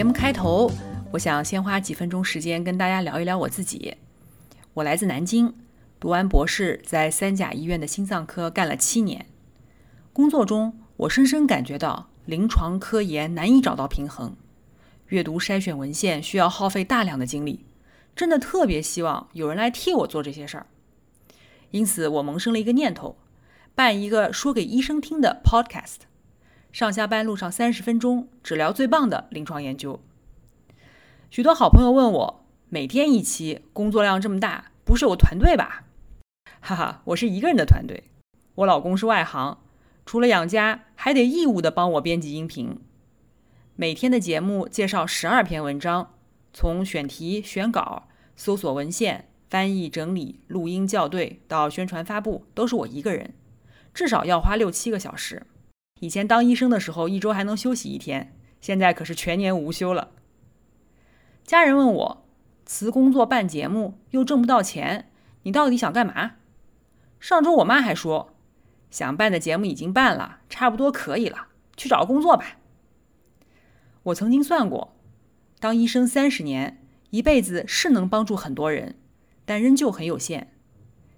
节目开头，我想先花几分钟时间跟大家聊一聊我自己。我来自南京，读完博士，在三甲医院的心脏科干了七年。工作中，我深深感觉到临床科研难以找到平衡，阅读筛选文献需要耗费大量的精力。真的特别希望有人来替我做这些事儿，因此我萌生了一个念头，办一个说给医生听的 podcast，上下班路上三十分钟，只聊最棒的临床研究。许多好朋友问我，每天一期，工作量这么大，不是有团队吧？哈哈，我是一个人的团队，我老公是外行，除了养家，还得义务的帮我编辑音频。每天的节目介绍十二篇文章，从选题、选稿。搜索文献、翻译、整理、录音、校对到宣传发布，都是我一个人，至少要花六七个小时。以前当医生的时候，一周还能休息一天，现在可是全年无休了。家人问我，辞工作办节目又挣不到钱，你到底想干嘛？上周我妈还说，想办的节目已经办了，差不多可以了，去找个工作吧。我曾经算过，当医生三十年。一辈子是能帮助很多人，但仍旧很有限。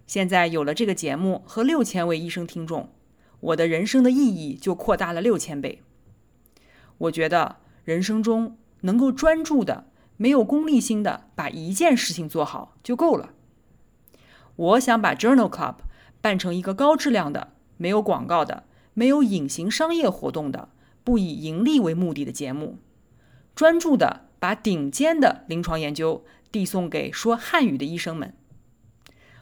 现在有了这个节目和六千位医生听众，我的人生的意义就扩大了六千倍。我觉得人生中能够专注的、没有功利心的把一件事情做好就够了。我想把 Journal Club 办成一个高质量的、没有广告的、没有隐形商业活动的、不以盈利为目的的节目，专注的。把顶尖的临床研究递送给说汉语的医生们。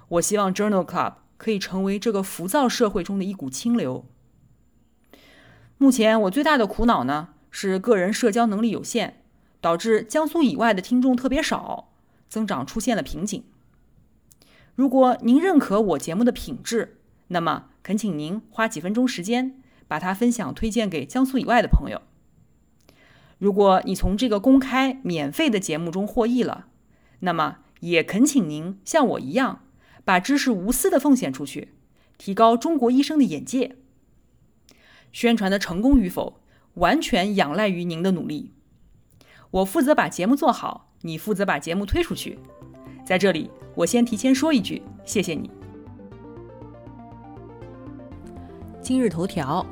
我希望 Journal Club 可以成为这个浮躁社会中的一股清流。目前我最大的苦恼呢，是个人社交能力有限，导致江苏以外的听众特别少，增长出现了瓶颈。如果您认可我节目的品质，那么恳请您花几分钟时间，把它分享推荐给江苏以外的朋友。如果你从这个公开免费的节目中获益了，那么也恳请您像我一样，把知识无私的奉献出去，提高中国医生的眼界。宣传的成功与否，完全仰赖于您的努力。我负责把节目做好，你负责把节目推出去。在这里，我先提前说一句，谢谢你。今日头条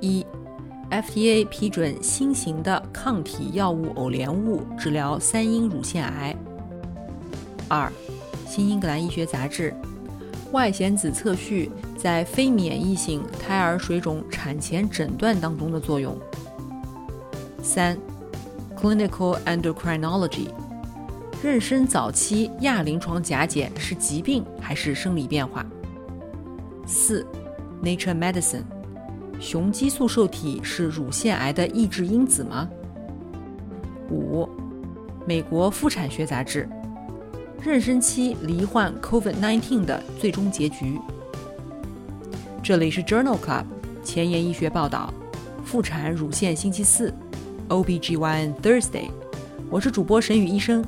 一。FDA 批准新型的抗体药物偶联物治疗三阴乳腺癌。二，《新英格兰医学杂志》外显子测序在非免疫性胎儿水肿产前诊断当中的作用。三，《Clinical Endocrinology》妊娠早期亚临床甲减是疾病还是生理变化？四，《Nature Medicine》雄激素受体是乳腺癌的抑制因子吗？五，美国妇产学杂志，妊娠期罹患 COVID-19 的最终结局。这里是 Journal Club 前沿医学报道，妇产乳腺星期四，OBGYN Thursday，我是主播沈宇医生，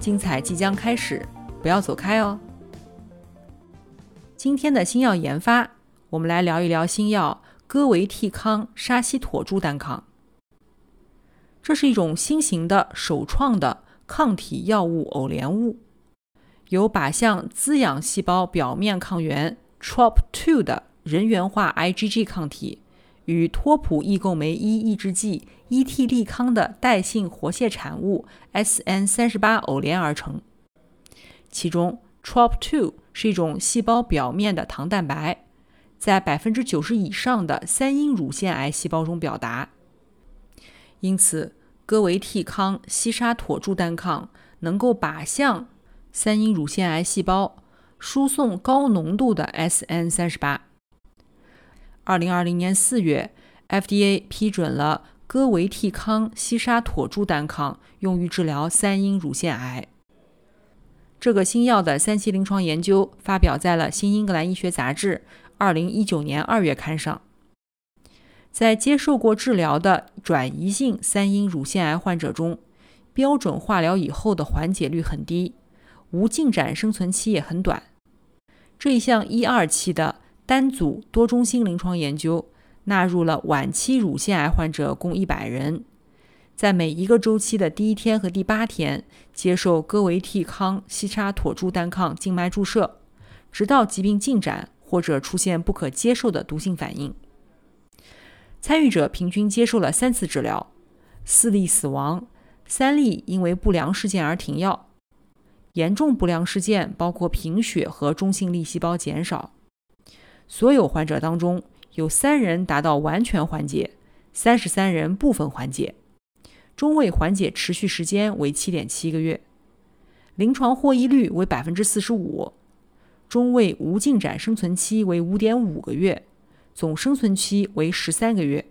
精彩即将开始，不要走开哦。今天的新药研发，我们来聊一聊新药。戈维替康沙西妥珠单抗，这是一种新型的首创的抗体药物偶联物，由靶向滋养细胞表面抗原 TROP2 的人源化 IgG 抗体与托普异构酶一抑制剂伊替利康的代性活蟹产物 SN 三十八偶联而成。其中，TROP2 是一种细胞表面的糖蛋白。在百分之九十以上的三阴乳腺癌细胞中表达，因此戈维替康西沙妥珠单抗能够靶向三阴乳腺癌细胞，输送高浓度的 SN 三十八。二零二零年四月 FDA 批准了戈维替康西沙妥珠单抗，用于治疗三阴乳腺癌。这个新药的三期临床研究发表在了《新英格兰医学杂志》二零一九年二月刊上。在接受过治疗的转移性三阴乳腺癌患者中，标准化疗以后的缓解率很低，无进展生存期也很短。这一项一二期的单组多中心临床研究。纳入了晚期乳腺癌患者共一百人，在每一个周期的第一天和第八天接受戈维替康西沙妥珠单抗静脉注射，直到疾病进展或者出现不可接受的毒性反应。参与者平均接受了三次治疗，四例死亡，三例因为不良事件而停药。严重不良事件包括贫血和中性粒细胞减少。所有患者当中。有三人达到完全缓解，三十三人部分缓解，中位缓解持续时间为七点七个月，临床获益率为百分之四十五，中位无进展生存期为五点五个月，总生存期为十三个月。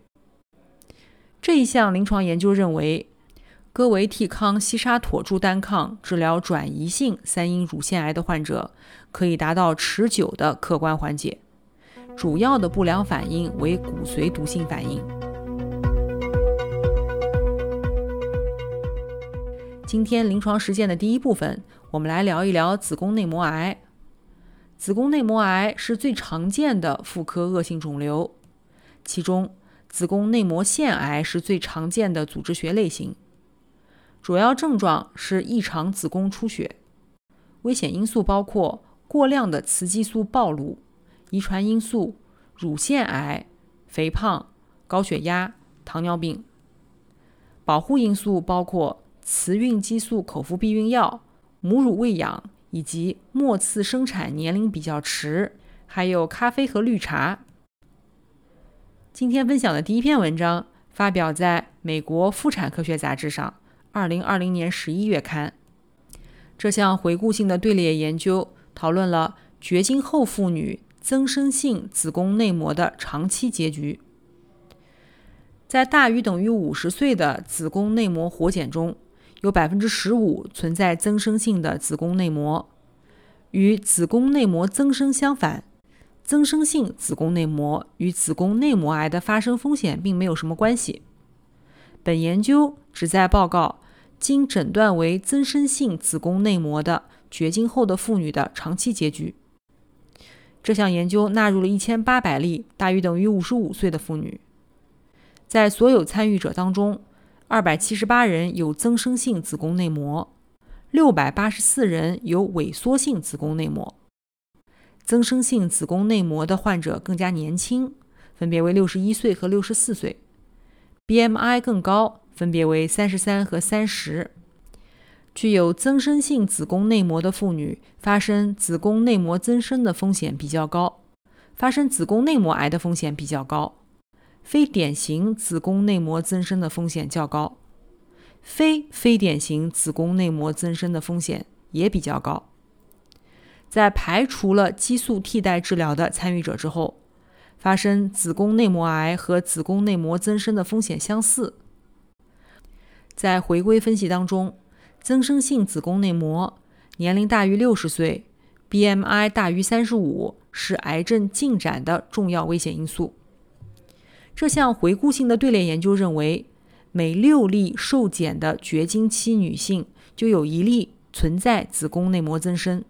这一项临床研究认为，戈维替康西沙妥珠单抗治疗转移性三阴乳腺癌的患者，可以达到持久的客观缓解。主要的不良反应为骨髓毒性反应。今天临床实践的第一部分，我们来聊一聊子宫内膜癌。子宫内膜癌是最常见的妇科恶性肿瘤，其中子宫内膜腺癌是最常见的组织学类型。主要症状是异常子宫出血，危险因素包括过量的雌激素暴露。遗传因素、乳腺癌、肥胖、高血压、糖尿病。保护因素包括雌孕激素口服避孕药、母乳喂养以及末次生产年龄比较迟，还有咖啡和绿茶。今天分享的第一篇文章发表在美国妇产科学杂志上，二零二零年十一月刊。这项回顾性的队列研究讨论了绝经后妇女。增生性子宫内膜的长期结局，在大于等于五十岁的子宫内膜活检中，有百分之十五存在增生性的子宫内膜。与子宫内膜增生相反，增生性子宫内膜与子宫内膜癌的发生风险并没有什么关系。本研究旨在报告经诊断为增生性子宫内膜的绝经后的妇女的长期结局。这项研究纳入了一千八百例大于等于五十五岁的妇女，在所有参与者当中，二百七十八人有增生性子宫内膜，六百八十四人有萎缩性子宫内膜。增生性子宫内膜的患者更加年轻，分别为六十一岁和六十四岁，BMI 更高，分别为三十三和三十。具有增生性子宫内膜的妇女，发生子宫内膜增生的风险比较高，发生子宫内膜癌的风险比较高，非典型子宫内膜增生的风险较高，非非典型子宫内膜增生的风险也比较高。在排除了激素替代治疗的参与者之后，发生子宫内膜癌和子宫内膜增生的风险相似。在回归分析当中。增生性子宫内膜，年龄大于六十岁，BMI 大于三十五，是癌症进展的重要危险因素。这项回顾性的队列研究认为，每六例受检的绝经期女性就有一例存在子宫内膜增生。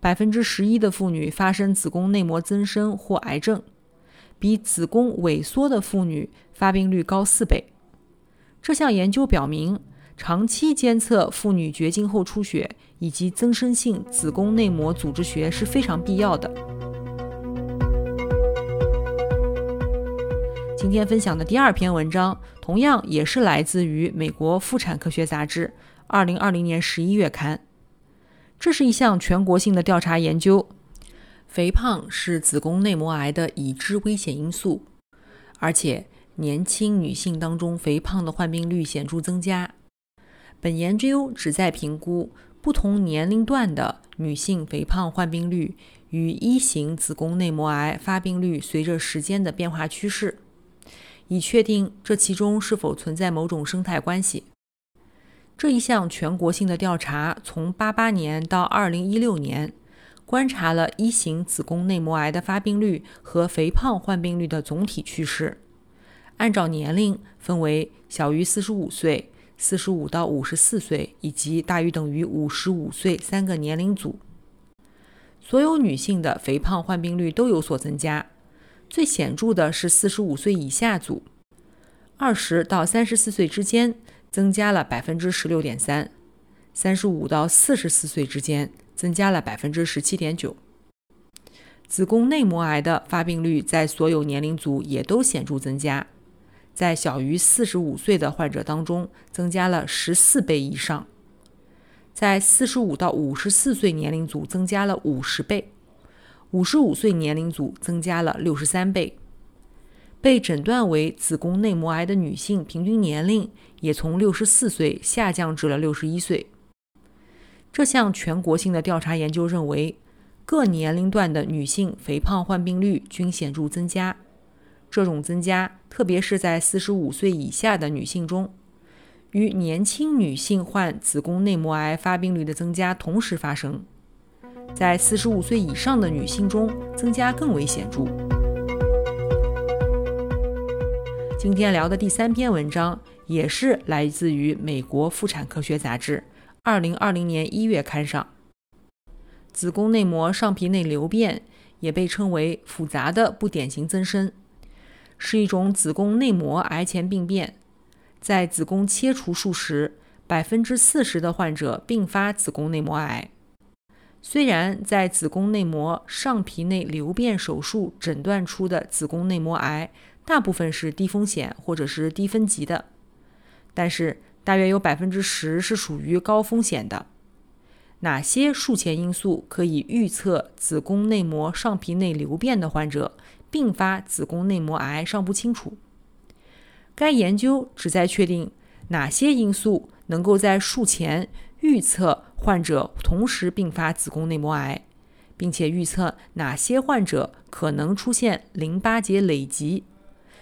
百分之十一的妇女发生子宫内膜增生或癌症，比子宫萎缩的妇女发病率高四倍。这项研究表明。长期监测妇女绝经后出血以及增生性子宫内膜组织学是非常必要的。今天分享的第二篇文章，同样也是来自于美国妇产科学杂志，二零二零年十一月刊。这是一项全国性的调查研究，肥胖是子宫内膜癌的已知危险因素，而且年轻女性当中肥胖的患病率显著增加。本研究旨在评估不同年龄段的女性肥胖患病率与一型子宫内膜癌发病率随着时间的变化趋势。以确定这其中是否存在某种生态关系。这一项全国性的调查从八八年到二零一六年，观察了一型子宫内膜癌的发病率和肥胖患病率的总体趋势。按照年龄分为小于四十五岁、四十五到五十四岁以及大于等于五十五岁三个年龄组。所有女性的肥胖患病率都有所增加，最显著的是四十五岁以下组，二十到三十四岁之间增加了百分之十六点三，三十五到四十四岁之间增加了百分之十七点九。子宫内膜癌的发病率在所有年龄组也都显著增加，在小于四十五岁的患者当中增加了十四倍以上。在四十五到五十四岁年龄组增加了五十倍，五十五岁年龄组增加了六十三倍。被诊断为子宫内膜癌的女性平均年龄也从六十四岁下降至了六十一岁。这项全国性的调查研究认为，各年龄段的女性肥胖患病率均显著增加，这种增加特别是在四十五岁以下的女性中。与年轻女性患子宫内膜癌发病率的增加同时发生，在四十五岁以上的女性中增加更为显著。今天聊的第三篇文章也是来自于美国妇产科学杂志，二零二零年一月刊上。子宫内膜上皮内瘤变也被称为复杂的不典型增生，是一种子宫内膜癌前病变。在子宫切除术时，百分之四十的患者并发子宫内膜癌。虽然在子宫内膜上皮内瘤变手术诊断出的子宫内膜癌大部分是低风险或者是低分级的，但是大约有百分之十是属于高风险的。哪些术前因素可以预测子宫内膜上皮内瘤变的患者并发子宫内膜癌尚不清楚。该研究旨在确定哪些因素能够在术前预测患者同时并发子宫内膜癌，并且预测哪些患者可能出现淋巴结累积，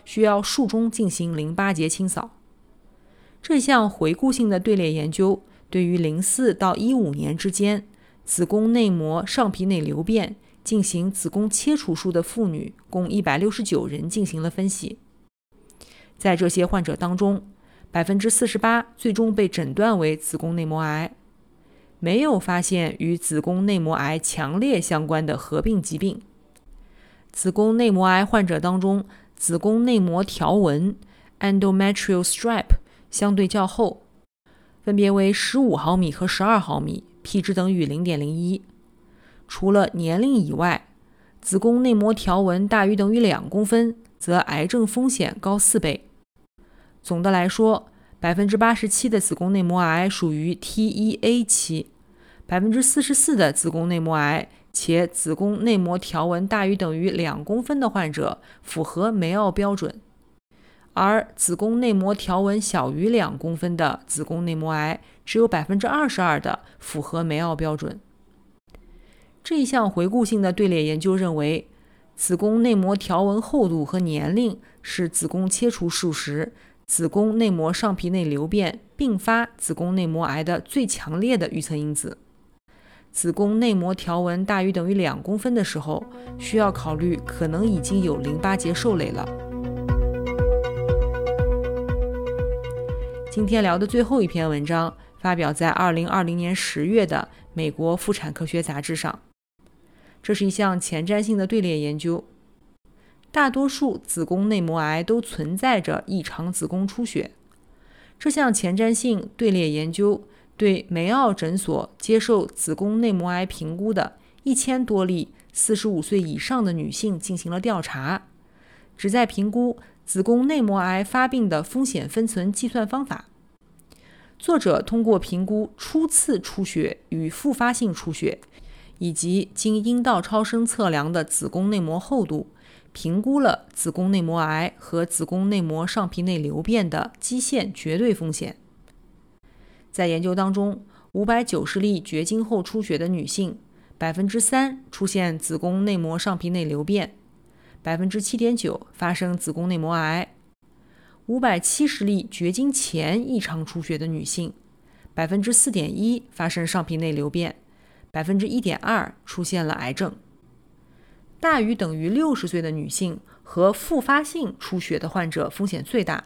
需要术中进行淋巴结清扫。这项回顾性的队列研究对于零四到一五年之间子宫内膜上皮内瘤变进行子宫切除术的妇女共一百六十九人进行了分析。在这些患者当中，百分之四十八最终被诊断为子宫内膜癌，没有发现与子宫内膜癌强烈相关的合并疾病。子宫内膜癌患者当中，子宫内膜条纹 （endometrial stripe） 相对较厚，分别为十五毫米和十二毫米，p 值等于零点零一。除了年龄以外，子宫内膜条纹大于等于两公分，则癌症风险高四倍。总的来说，百分之八十七的子宫内膜癌属于 T1A 期，百分之四十四的子宫内膜癌且子宫内膜条纹大于等于两公分的患者符合梅奥标准，而子宫内膜条纹小于两公分的子宫内膜癌只有百分之二十二的符合梅奥标准。这一项回顾性的队列研究认为，子宫内膜条纹厚度和年龄是子宫切除术时。子宫内膜上皮内瘤变并发子宫内膜癌的最强烈的预测因子。子宫内膜条纹大于等于两公分的时候，需要考虑可能已经有淋巴结受累了。今天聊的最后一篇文章发表在二零二零年十月的《美国妇产科学杂志》上，这是一项前瞻性的队列研究。大多数子宫内膜癌都存在着异常子宫出血。这项前瞻性队列研究对梅奥诊所接受子宫内膜癌评估的一千多例四十五岁以上的女性进行了调查，旨在评估子宫内膜癌发病的风险分层计算方法。作者通过评估初次出血与复发性出血，以及经阴道超声测量的子宫内膜厚度。评估了子宫内膜癌和子宫内膜上皮内瘤变的基线绝对风险。在研究当中，五百九十例绝经后出血的女性，百分之三出现子宫内膜上皮内瘤变，百分之七点九发生子宫内膜癌，五百七十例绝经前异常出血的女性，百分之四点一发生上皮内瘤变，百分之一点二出现了癌症。大于等于六十岁的女性和复发性出血的患者风险最大。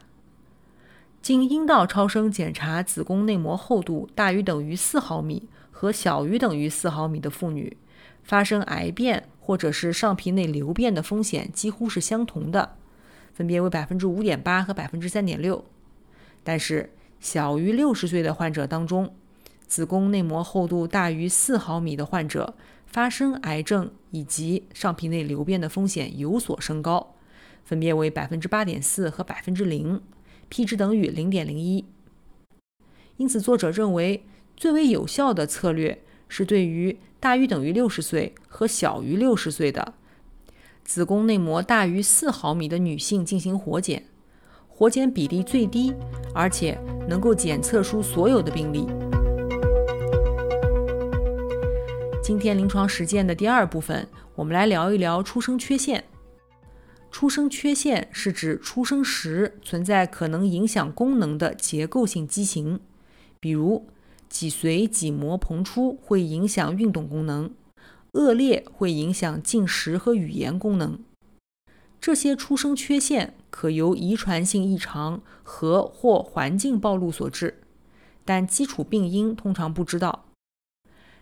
经阴道超声检查子宫内膜厚度大于等于四毫米和小于等于四毫米的妇女，发生癌变或者是上皮内瘤变的风险几乎是相同的，分别为百分之五点八和百分之三点六。但是，小于六十岁的患者当中，子宫内膜厚度大于四毫米的患者，发生癌症以及上皮内瘤变的风险有所升高，分别为百分之八点四和百分之零。p 值等于零点零一，因此作者认为最为有效的策略是对于大于等于六十岁和小于六十岁的子宫内膜大于四毫米的女性进行活检，活检比例最低，而且能够检测出所有的病例。今天临床实践的第二部分，我们来聊一聊出生缺陷。出生缺陷是指出生时存在可能影响功能的结构性畸形，比如脊髓脊膜膨出会影响运动功能，恶劣会影响进食和语言功能。这些出生缺陷可由遗传性异常和或环境暴露所致，但基础病因通常不知道。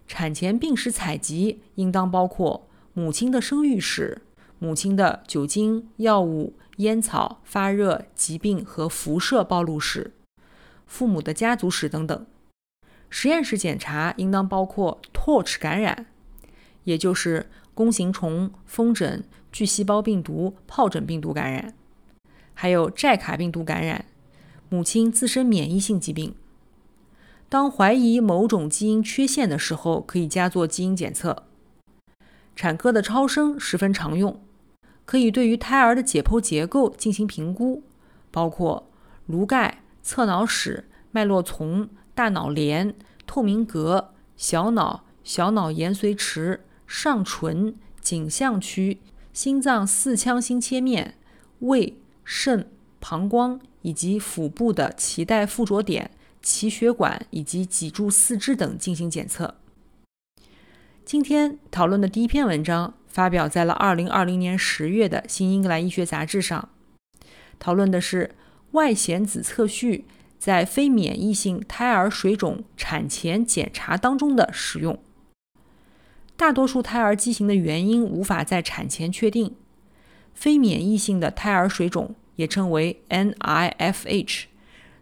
产前病史采集应当包括母亲的生育史。母亲的酒精、药物、烟草、发热、疾病和辐射暴露史，父母的家族史等等。实验室检查应当包括 Torch 感染，也就是弓形虫、风疹、巨细胞病毒、疱疹病毒感染，还有寨卡病毒感染，母亲自身免疫性疾病。当怀疑某种基因缺陷的时候，可以加做基因检测。产科的超声十分常用。可以对于胎儿的解剖结构进行评估，包括颅盖、侧脑室、脉络丛、大脑帘、透明格、小脑、小脑延髓池、上唇、颈项区、心脏四腔心切面、胃、肾、膀胱以及腹部的脐带附着点、脐血管以及脊柱四肢等进行检测。今天讨论的第一篇文章。发表在了二零二零年十月的《新英格兰医学杂志》上，讨论的是外显子测序在非免疫性胎儿水肿产前检查当中的使用。大多数胎儿畸形的原因无法在产前确定。非免疫性的胎儿水肿也称为 NIFH，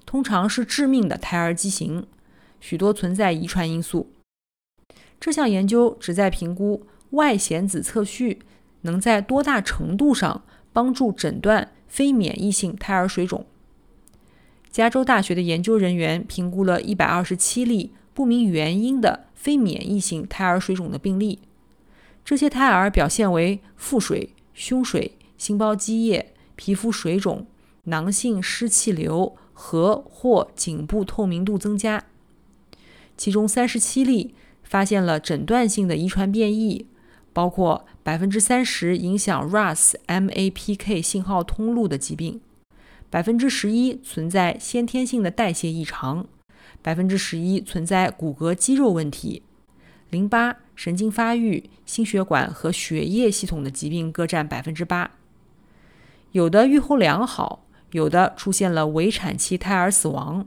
通常是致命的胎儿畸形，许多存在遗传因素。这项研究旨在评估。外显子测序能在多大程度上帮助诊断非免疫性胎儿水肿？加州大学的研究人员评估了127例不明原因的非免疫性胎儿水肿的病例，这些胎儿表现为腹水、胸水、心包积液、皮肤水肿、囊性湿气瘤和或颈部透明度增加，其中37例发现了诊断性的遗传变异。包括百分之三十影响 RAS MAPK 信号通路的疾病，百分之十一存在先天性的代谢异常，百分之十一存在骨骼肌肉问题，淋巴、神经发育、心血管和血液系统的疾病各占百分之八。有的预后良好，有的出现了围产期胎儿死亡。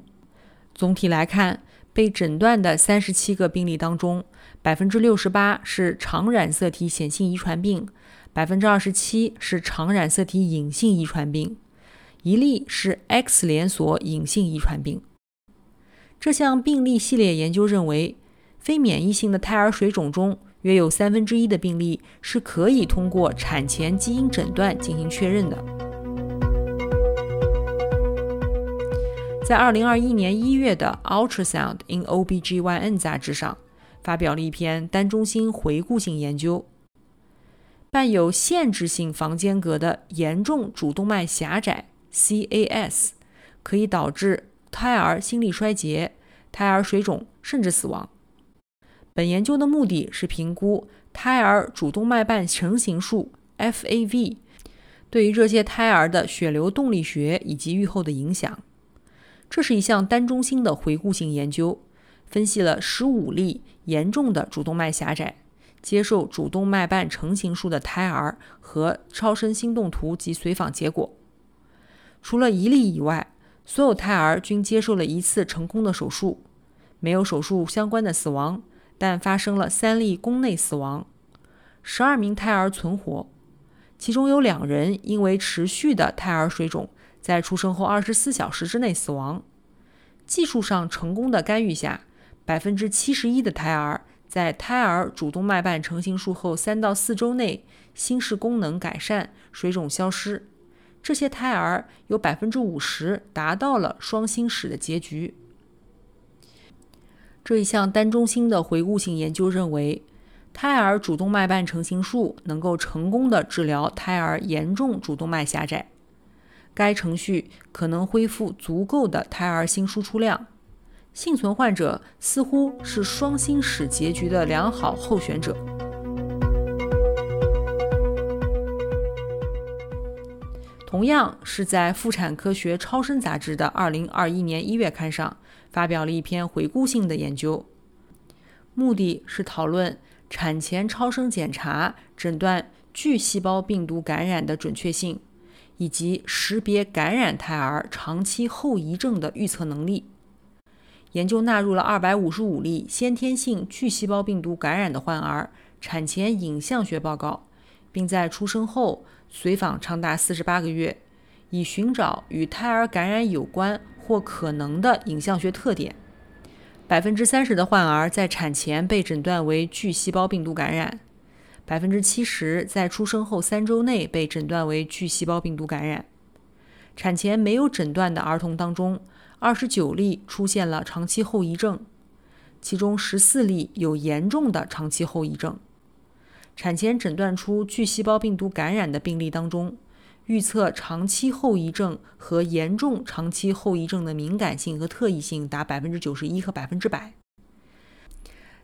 总体来看，被诊断的三十七个病例当中。百分之六十八是常染色体显性遗传病，百分之二十七是常染色体隐性遗传病，一例是 X 连锁隐性遗传病。这项病例系列研究认为，非免疫性的胎儿水肿中，约有三分之一的病例是可以通过产前基因诊断进行确认的。在二零二一年一月的《Ultrasound in OB/GYN》杂志上。发表了一篇单中心回顾性研究：伴有限制性房间隔的严重主动脉狭窄 （CAS） 可以导致胎儿心力衰竭、胎儿水肿甚至死亡。本研究的目的是评估胎儿主动脉瓣成形数 （FAV） 对于这些胎儿的血流动力学以及预后的影响。这是一项单中心的回顾性研究，分析了十五例严重的主动脉狭窄、接受主动脉瓣成形术的胎儿和超声心动图及随访结果。除了一例以外，所有胎儿均接受了一次成功的手术，没有手术相关的死亡，但发生了三例宫内死亡。十二名胎儿存活，其中有两人因为持续的胎儿水肿。在出生后二十四小时之内死亡。技术上成功的干预下，百分之七十一的胎儿在胎儿主动脉瓣成形术后三到四周内心室功能改善，水肿消失。这些胎儿有百分之五十达到了双心室的结局。这一项单中心的回顾性研究认为，胎儿主动脉瓣成形术能够成功的治疗胎儿严重主动脉狭窄。该程序可能恢复足够的胎儿心输出量。幸存患者似乎是双心室结局的良好候选者。同样是在《妇产科学超声杂志》的2021年1月刊上发表了一篇回顾性的研究，目的是讨论产前超声检查诊断巨细胞病毒感染的准确性。以及识别感染胎儿长期后遗症的预测能力。研究纳入了二百五十五例先天性巨细胞病毒感染的患儿产前影像学报告，并在出生后随访长达四十八个月，以寻找与胎儿感染有关或可能的影像学特点。百分之三十的患儿在产前被诊断为巨细胞病毒感染。百分之七十在出生后三周内被诊断为巨细胞病毒感染。产前没有诊断的儿童当中，二十九例出现了长期后遗症，其中十四例有严重的长期后遗症。产前诊断出巨细胞病毒感染的病例当中，预测长期后遗症和严重长期后遗症的敏感性和特异性达百分之九十一和百分之百。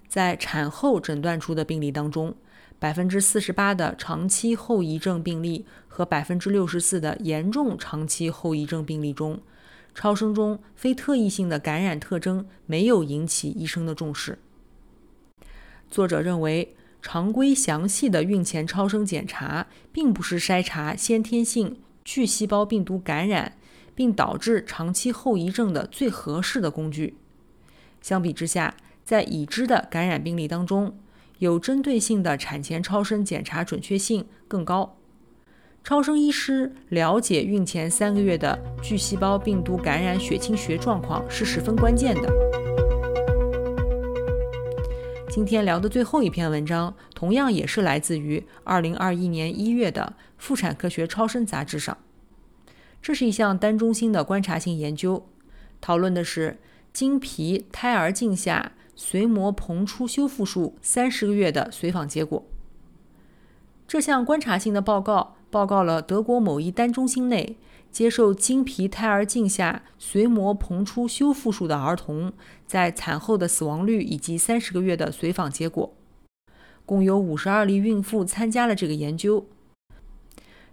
在产后诊断出的病例当中，百分之四十八的长期后遗症病例和百分之六十四的严重长期后遗症病例中，超声中非特异性的感染特征没有引起医生的重视。作者认为，常规详细的孕前超声检查并不是筛查先天性巨细胞病毒感染并导致长期后遗症的最合适的工具。相比之下，在已知的感染病例当中，有针对性的产前超声检查准确性更高。超声医师了解孕前三个月的巨细胞病毒感染血清学状况是十分关键的。今天聊的最后一篇文章，同样也是来自于二零二一年一月的《妇产科学超声杂志》上。这是一项单中心的观察性研究，讨论的是经皮胎儿镜下。髓膜膨出修复术三十个月的随访结果。这项观察性的报告报告了德国某一单中心内接受经皮胎儿镜下髓膜膨出修复术的儿童在产后的死亡率以及三十个月的随访结果。共有五十二例孕妇参加了这个研究。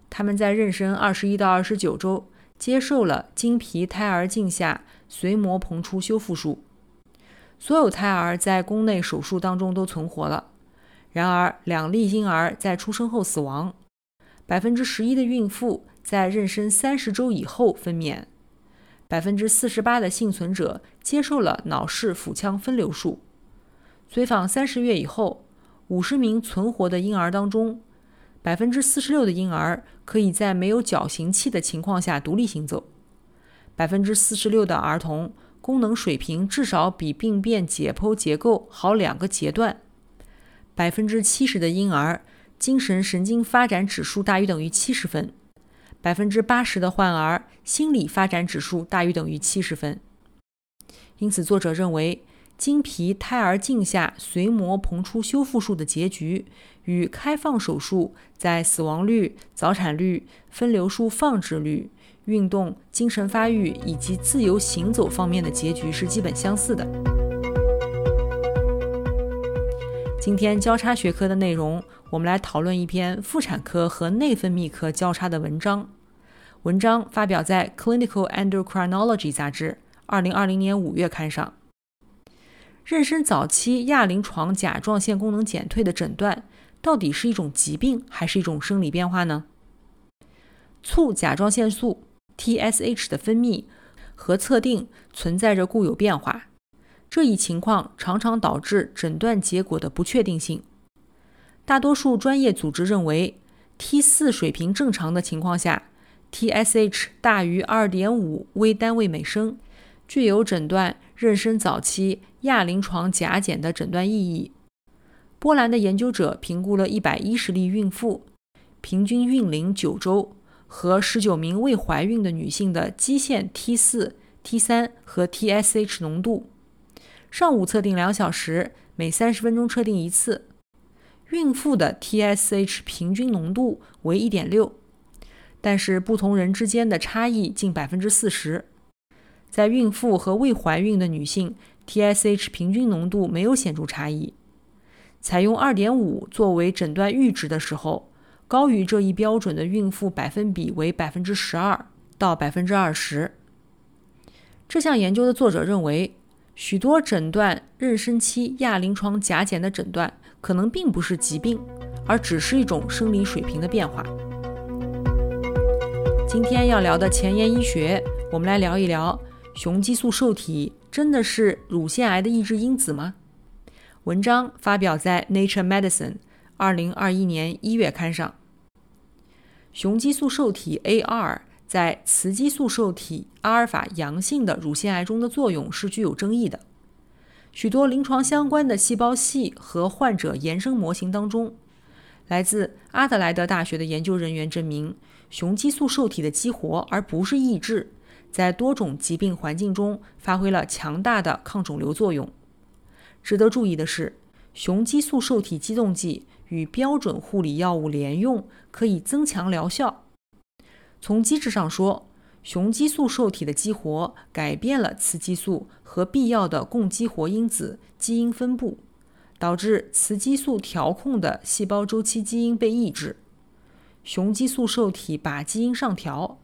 他们在妊娠二十一到二十九周接受了经皮胎儿镜下髓膜膨出修复术。所有胎儿在宫内手术当中都存活了，然而两例婴儿在出生后死亡。百分之十一的孕妇在妊娠三十周以后分娩。百分之四十八的幸存者接受了脑室腹腔分流术。随访三十月以后，五十名存活的婴儿当中，百分之四十六的婴儿可以在没有矫形器的情况下独立行走。百分之四十六的儿童。功能水平至少比病变解剖结构好两个阶段。百分之七十的婴儿精神神经发展指数大于等于七十分，百分之八十的患儿心理发展指数大于等于七十分。因此，作者认为经皮胎儿镜下髓膜膨出修复术的结局与开放手术在死亡率、早产率、分流术放置率。运动、精神发育以及自由行走方面的结局是基本相似的。今天交叉学科的内容我们来讨论一篇妇产科和内分泌科交叉的文章。文章发表在《Clinical Endocrinology》杂志2020年5月刊上。妊娠早期亚临床甲状腺功能减退的诊断，到底是一种疾病还是一种生理变化呢？促甲状腺素 （TSH） 的分泌和测定存在着固有变化，这一情况常常导致诊断结果的不确定性。大多数专业组织认为，T4 水平正常的情况下，TSH 大于2.5微单位每升，具有诊断妊娠早期亚临床甲减的诊断意义。波兰的研究者评估了110例孕妇，平均孕龄9周，和19名未怀孕的女性的基线 T4、T3 和 TSH 浓度。上午测定两小时，每30分钟测定一次。孕妇的 TSH 平均浓度为1.6，但是不同人之间的差异近百分之四十。在孕妇和未怀孕的女性，TSH 平均浓度没有显著差异。采用2.5作为诊断阈值的时候，高于这一标准的孕妇百分比为百分之十二到百分之二十。这项研究的作者认为，许多诊断妊娠期亚临床甲减的诊断。可能并不是疾病，而只是一种生理水平的变化。今天要聊的前沿医学，我们来聊一聊雄激素受体真的是乳腺癌的抑制因子吗？文章发表在《Nature Medicine》二零二一年一月刊上。雄激素受体 AR 在雌激素受体阿尔法阳性的乳腺癌中的作用是具有争议的。许多临床相关的细胞系和患者延伸模型当中，来自阿德莱德大学的研究人员证明，雄激素受体的激活而不是抑制，在多种疾病环境中发挥了强大的抗肿瘤作用。值得注意的是，雄激素受体激动剂与标准护理药物联用，可以增强疗效。从机制上说，雄激素受体的激活改变了雌激素和必要的共激活因子基因分布，导致雌激素调控的细胞周期基因被抑制。雄激素受体把基因上调，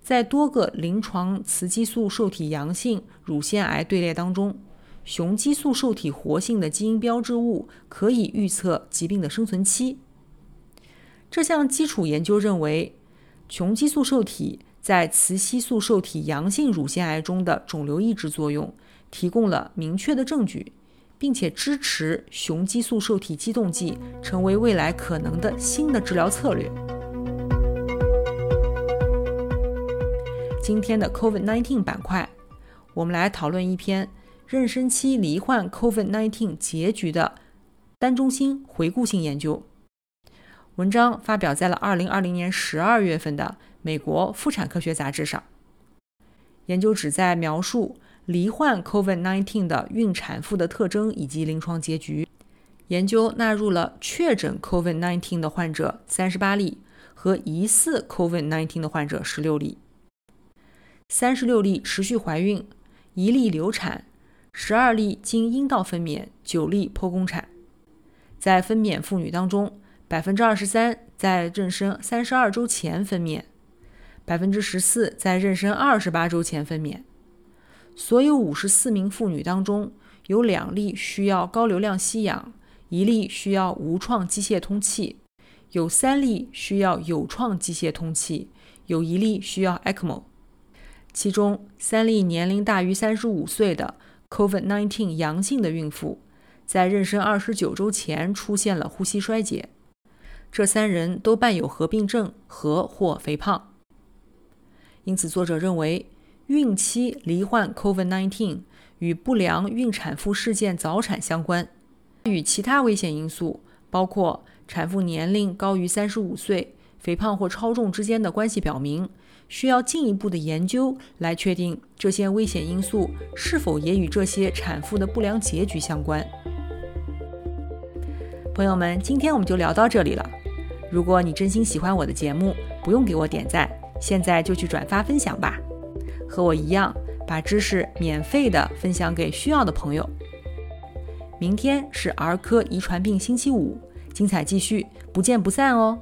在多个临床雌激素受体阳性乳腺癌队列当中，雄激素受体活性的基因标志物可以预测疾病的生存期。这项基础研究认为，雄激素受体。在雌激素受体阳性乳腺癌中的肿瘤抑制作用，提供了明确的证据，并且支持雄激素受体激动剂成为未来可能的新的治疗策略。今天的 COVID-19 板块，我们来讨论一篇妊娠期罹患 COVID-19 结局的单中心回顾性研究。文章发表在了2020年12月份的。美国妇产科学杂志上，研究旨在描述罹患 COVID-19 的孕产妇的特征以及临床结局。研究纳入了确诊 COVID-19 的患者三十八例和疑似 COVID-19 的患者十六例。三十六例持续怀孕，一例流产，十二例经阴道分娩，九例剖宫产。在分娩妇女当中，百分之二十三在妊娠三十二周前分娩。百分之十四在妊娠二十八周前分娩。所有五十四名妇女当中，有两例需要高流量吸氧，一例需要无创机械通气，有三例需要有创机械通气，有一例需要 ECMO。其中三例年龄大于三十五岁的 COVID-19 阳性的孕妇，在妊娠二十九周前出现了呼吸衰竭。这三人都伴有合并症和或肥胖。因此，作者认为，孕期罹患 COVID-19 与不良孕产妇事件早产相关，与其他危险因素，包括产妇年龄高于三十五岁、肥胖或超重之间的关系表明，需要进一步的研究来确定这些危险因素是否也与这些产妇的不良结局相关。朋友们，今天我们就聊到这里了。如果你真心喜欢我的节目，不用给我点赞。现在就去转发分享吧，和我一样把知识免费的分享给需要的朋友。明天是儿科遗传病星期五，精彩继续，不见不散哦。